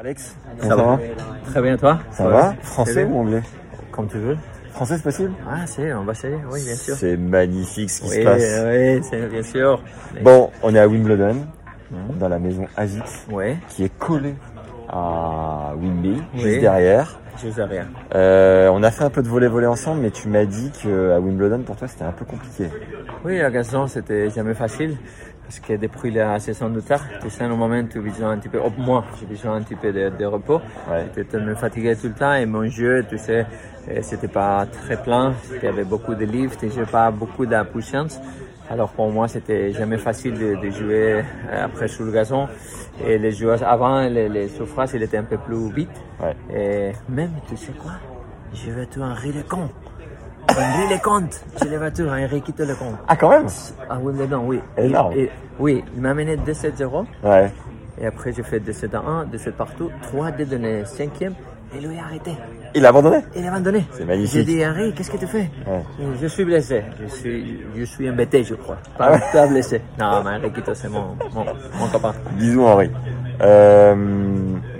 Alex, Ça va Très bien, toi Ça va Français ou anglais Comme tu veux. Français, c'est possible Ah, c'est, on va essayer, oui, bien sûr. C'est magnifique ce qui Oui, se passe. oui, c'est bien sûr. Bon, on est à Wimbledon, dans la maison Azix, qui est collée à Wimby, Oui. juste derrière. sais rien. Euh, on a fait un peu de volley-volley ensemble, mais tu m'as dit que à Wimbledon, pour toi, c'était un peu compliqué. Oui, la gazon, c'était jamais facile. Parce que depuis la saison de tard, tu sais, normalement, tu as besoin un petit peu, oh, moi, j'ai besoin un petit peu de, de repos. Ouais. J'étais tellement fatigué tout le temps et mon jeu, tu sais, euh, c'était pas très plein. Il y avait beaucoup de lift et j'ai pas beaucoup de puissance. Alors pour moi, c'était jamais facile de, de jouer euh, après sur le gazon. Et les joueurs avant, les, les surfaces, il était un peu plus vite. Ouais. Et même, tu sais quoi? J'ai battu Henri Lecomte. Henri Lecomte, j'ai les battu, Henri quitte Lecomte. Ah, quand même Ah oui. Énorme. Et- et- oui, il m'a mené 2-7-0. Ouais. Et après, j'ai fait 2-7 à 1, 2-7 partout, 3 dès donné 5e. Et lui a arrêté. Il a abandonné Il a abandonné. C'est magnifique. J'ai dit, Henri, qu'est-ce que tu fais Ouais. Je suis blessé. Je suis, je suis embêté, je crois. Pas, Ah ouais. pas blessé. Non, mais Henri Quito, c'est mon, mon, mon copain. Bisous Henri. Euh,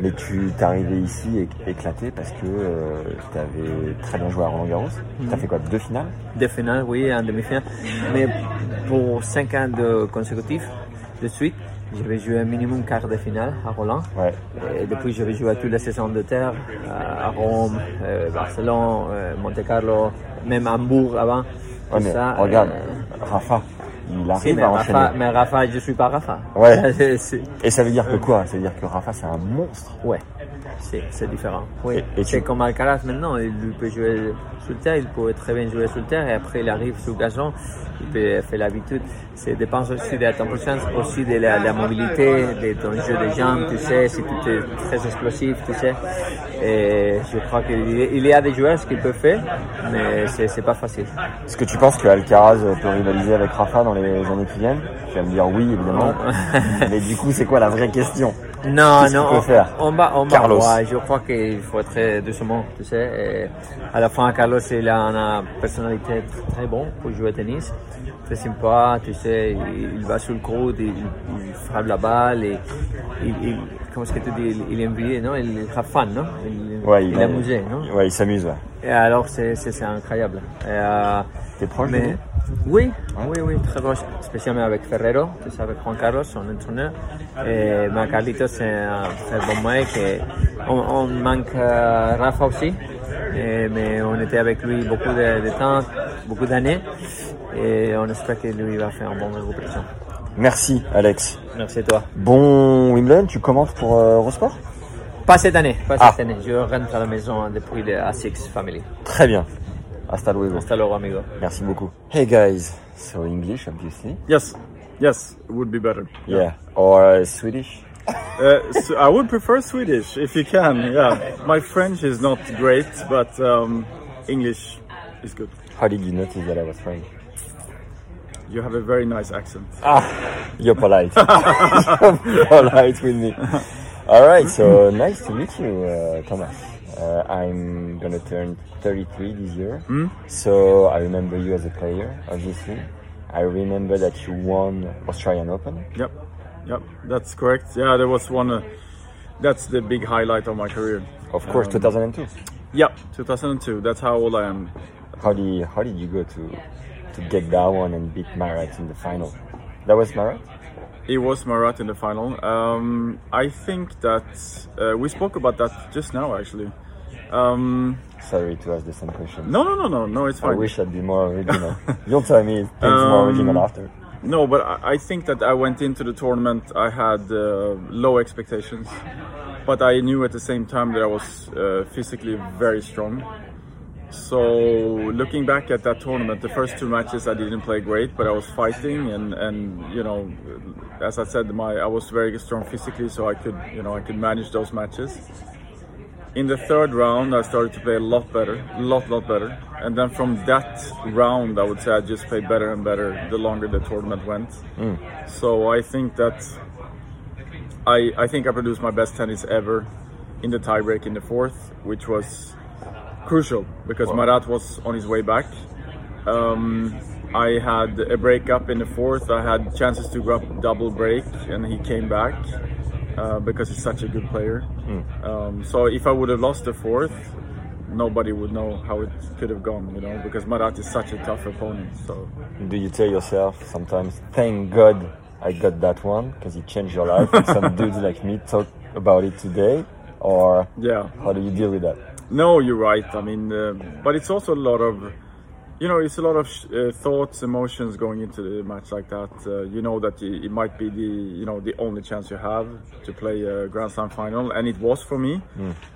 mais tu t'es arrivé ici éc- éclaté parce que euh, tu avais très bien joué à Roland Garros. T'as fait quoi Deux finales? Des finales, oui, en demi-finale. Mais pour 5 ans de consécutifs, de suite, j'avais joué un minimum quart de finale à Roland. Ouais. Et depuis, j'avais joué à toutes les saisons de terre, à Rome, euh, Barcelone, euh, Monte Carlo, même Hambourg avant. Ouais, Tout mais ça, regarde, euh, Rafa, il arrive à Rafa, enchaîner. mais Rafa, je suis pas Rafa. Ouais. Et ça veut dire que quoi? Ça veut dire que Rafa, c'est un monstre. ouais, c'est différent. Oui. Et- et c'est tu- comme Alcaraz maintenant, il peut jouer sur le terre, il peut très bien jouer sur le terre et après il arrive sur le gazon, il peut faire l'habitude. Ça dépend aussi de ton puissance, aussi de la, la mobilité, de ton jeu de jambes, tu sais, si tu es très explosif, tu sais. Et je crois qu'il y a- il y a des joueurs qui peuvent faire, mais c'est c'est pas facile. Est-ce que tu penses que Alcaraz peut rivaliser avec Rafa dans les années qui viennent? Tu vas me dire oui, évidemment. mais du coup, c'est quoi la vraie question? Non, non, on, faire? on va, on va Carlos. Je crois qu'il faut être doucement, tu sais. Et à la fin, Carlos, il a une personnalité très, très bonne pour jouer au tennis. Très sympa, tu sais, il, il va sur le coude, il, il frappe la balle, et il, il- comment est-ce que tu dis, il, est envié, non? Il est fan, non? Il, Ouais, il il est amusé, non? Ouais, il s'amuse. ouais. Et alors, c'est incroyable. Euh, T'es proche mais, oui, oui, oui, très proche, spécialement avec Ferrero, tu sais, avec Juan Carlos, son entraîneur. Et Carlitos, c'est un très bon mec. On, on manque euh, Rafa aussi, Et- mais on était avec lui beaucoup de, de temps, beaucoup d'années. Et on espère que lui va faire une bonne récupération. Merci, Alex. Merci à toi. Bon Wimbledon, tu commentes pour euh, Eurosport? Pas cette année, pas Ah. cette année. Je rentre à la maison depuis le A6 Family. Très bien. Hasta luego. Hasta luego, amigo. Merci beaucoup. Hey guys, so English obviously. Yes, yes, it would be better. Yeah. Or uh, Swedish. Uh, so I would prefer Swedish if you can. Yeah, my French is not great, but um, English is good. How did you notice that I was French? You have a very nice accent. Ah, you're polite. you're polite with me. All right, so nice to meet you, uh, Thomas. Uh, I'm gonna turn 33 this year, so I remember you as a player, obviously. I remember that you won Australian Open. Yep, yep, that's correct. Yeah, there was one. Uh, that's the big highlight of my career. Of course, 2002. Yep, 2002. That's how old I am. How did you, how did you go to to get that one and beat Marat in the final? That was Marat. It was Marat in the final. Um, I think that uh, we spoke about that just now, actually. Um, Sorry to ask the same question. no, no, no, no, no. It's fine. I wish I'd be more original. You'll tell me things more Um, original after. No, but I I think that I went into the tournament. I had uh, low expectations, but I knew at the same time that I was uh, physically very strong, so looking back at that tournament, the first two matches I didn't play great, but I was fighting and and you know, as I said, my I was very strong physically, so I could you know I could manage those matches. In the third round, I started to play a lot better, a lot lot better, and then from that round, I would say I just played better and better the longer the tournament went. Mm. So I think that I I think I produced my best tennis ever in the tiebreak in the fourth, which was crucial because Marat was on his way back. Um, I had a break up in the fourth. I had chances to grab double break, and he came back uh, because he's such a good player. Um, so if I would have lost the fourth, nobody would know how it could have gone, you know, because Marat is such a tough opponent. So Do you tell yourself sometimes, thank God I got that one because it changed your life? and some dudes like me talk about it today, or yeah. how do you deal with that? No, you're right. I mean, uh, but it's also a lot of, you know, it's a lot of sh- uh, thoughts, emotions going into the match like that. Uh, you know that it might be the, you know, the only chance you have to play a Grand Slam final, and it was for me.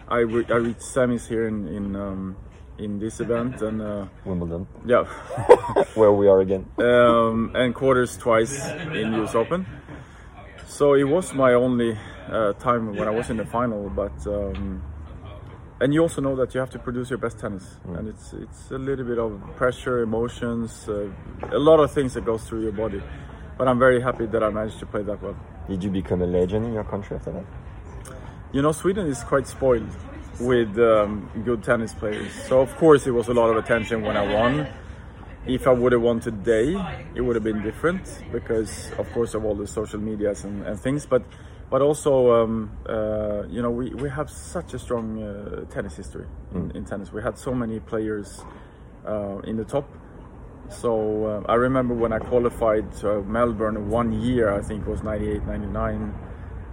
I, re- I reached semis here in in um, in this event, and uh, Wimbledon, yeah, where we are again. um, and quarters twice in US Open. So it was my only uh, time when I was in the final, but um, and you also know that you have to produce your best tennis, and it's it's a little bit of pressure, emotions, uh, a lot of things that goes through your body. But I'm very happy that I managed to play that well. Did you become a legend in your country after that? You know, Sweden is quite spoiled with um, good tennis players. So of course it was a lot of attention when I won. If I would have won today, it would have been different because, of course, of all the social medias and, and things. But but also, um, uh, you know, we, we have such a strong uh, tennis history in, in tennis. We had so many players uh, in the top. So uh, I remember when I qualified to Melbourne one year, I think it was 98, 99,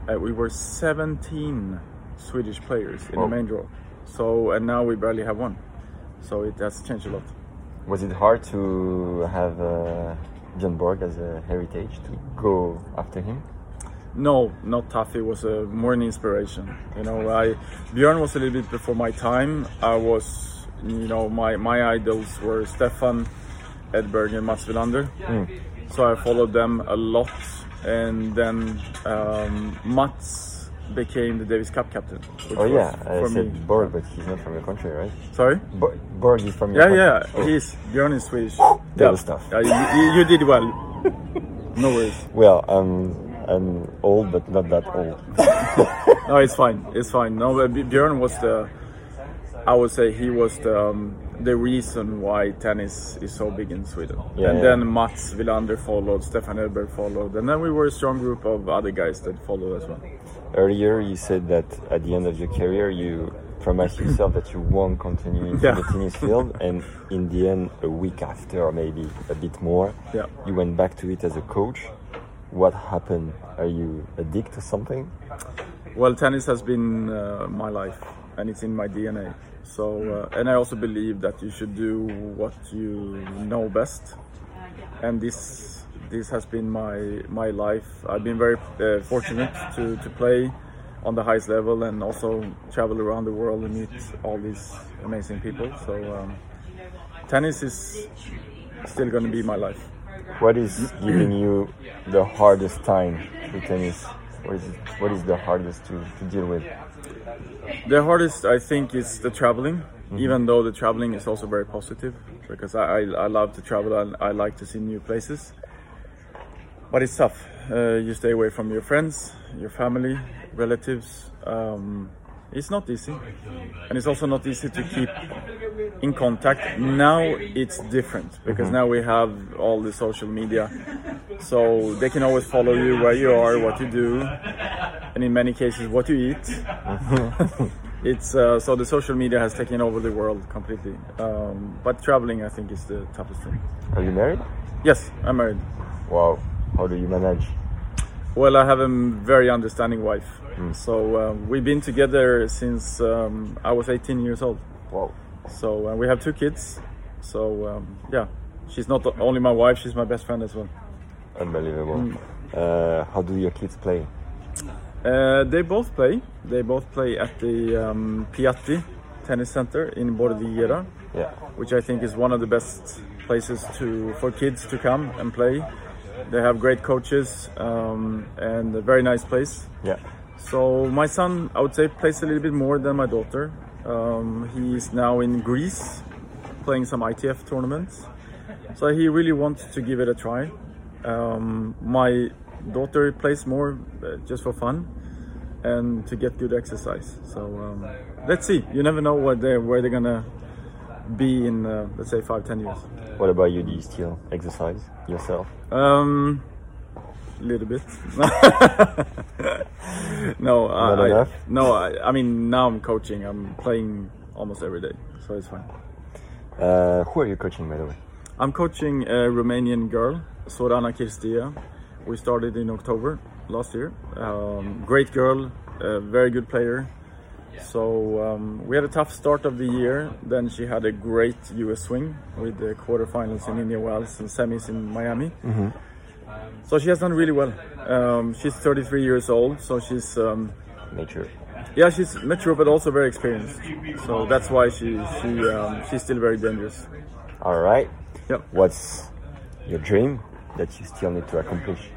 uh, we were 17 Swedish players in Wow. the main draw. So, and now we barely have one. So it has changed a lot. Was it hard to have uh, Björn Borg as a heritage to go after him? No, not tough. It was a more an inspiration. You know, I Björn was a little bit before my time. I was, you know, my my idols were Stefan Edberg and Mats Wilander. Mm. So I followed them a lot, and then um, Mats became the Davis Cup captain. Oh yeah, I for said. Borg, but he's not from your country, right? Sorry. Bo- Borg is from your Yeah, country. yeah, Oh. he's Björn is Swedish. Good stuff. Yeah, you, you, you did well. No worries. Well, I'm I'm old, but not that old. No, it's fine. It's fine. No, but Björn was the. I would say he was the um, the reason why tennis is so big in Sweden. Yeah, and yeah. then Mats Wilander followed, Stefan Edberg followed, and then we were a strong group of other guys that followed as well. Earlier, you said that at the end of your career, you promised yourself that you won't continue into Yeah. the tennis field, and in the end, a week after, or maybe a bit more, you went back to it as a coach. What happened? Are you addicted to something? Well, tennis has been uh, my life, and it's in my DNA. So, uh, and I also believe that you should do what you know best, and this this has been my my life. I've been very uh, fortunate to to play on the highest level and also travel around the world and meet all these amazing people. So, um, tennis is still going to be my life. What is giving you the hardest time with tennis? What is, it, what is the hardest to, to deal with? The hardest, I think, is the traveling. Even though the traveling is also very positive, because I, I, I love to travel and I like to see new places. But it's tough. Uh, you stay away from your friends, your family, relatives. Um, it's not easy, and it's also not easy to keep in contact. Now it's different because now we have all the social media, so they can always follow you where you are, what you do, and in many cases what you eat. it's uh, so the social media has taken over the world completely. Um, but traveling, I think, is the toughest thing. Are you married? Yes, I'm married. Wow. How do you manage? Well, I have a very understanding wife. So uh, we've been together since um, I was 18 years old. Wow. So uh, we have two kids. So um, yeah, she's not only my wife; she's my best friend as well. Unbelievable. Uh, how do your kids play? Uh, they both play. They both play at the um, Piatti Tennis Center in Bordighera, Yeah. which I think is one of the best places to for kids to come and play. They have great coaches um, and a very nice place. Yeah. So my son, I would say, plays a little bit more than my daughter. Um, he is now in Greece, playing some ITF tournaments. So he really wants to give it a try. Um, my daughter plays more uh, just for fun and to get good exercise. So um, let's see. You never know what they where they're gonna be in, uh, let's say, five, ten years. What about you? Do you still exercise yourself? Um, a little bit. no, Not I, enough? no. I, I mean, now I'm coaching. I'm playing almost every day, so it's fine. Uh, who are you coaching, by the way? I'm coaching a Romanian girl, Sorana Cirstea. We started in October last year. Um, great girl, a very good player. So um, we had a tough start of the year. Then she had a great US swing with the quarterfinals in Indian Wells and semis in Miami. So she has done really well. Um, she's 33 years old, so she's um, Nature. yeah she's mature but also very experienced. So that's why she she um, she's still very dangerous. All right. Yep. What's your dream that you still need to accomplish?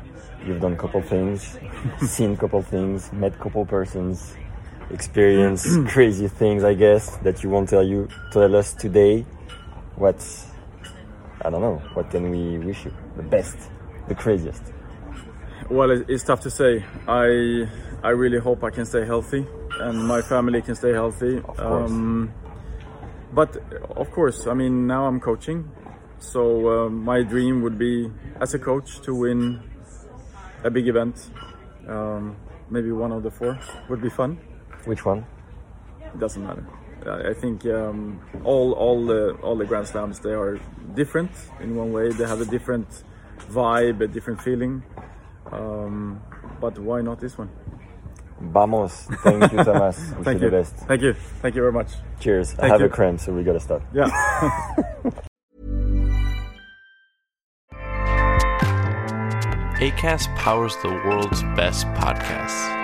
You've done a couple things, seen a couple things, met a couple persons, experienced crazy things, I guess, that you won't tell you tell us today. What's I don't know. What can we wish you? The best, the craziest. Well, it's tough to say. I I really hope I can stay healthy and my family can stay healthy. Of course. but of course, I mean now I'm coaching, so uh, my dream would be as a coach to win a big event. Um, maybe one of the four would be fun. Which one? It doesn't matter. I I think um, all all the all the Grand Slams they are different in one way. They have a different vibe, a different feeling. Um, but why not this one? Vamos. Thank you, Thomas. Wish Thank you you. the best. Thank you. Thank you very much. Cheers. I have you. a cramp, so we gotta stop. Yeah. ACAST powers the world's best podcasts.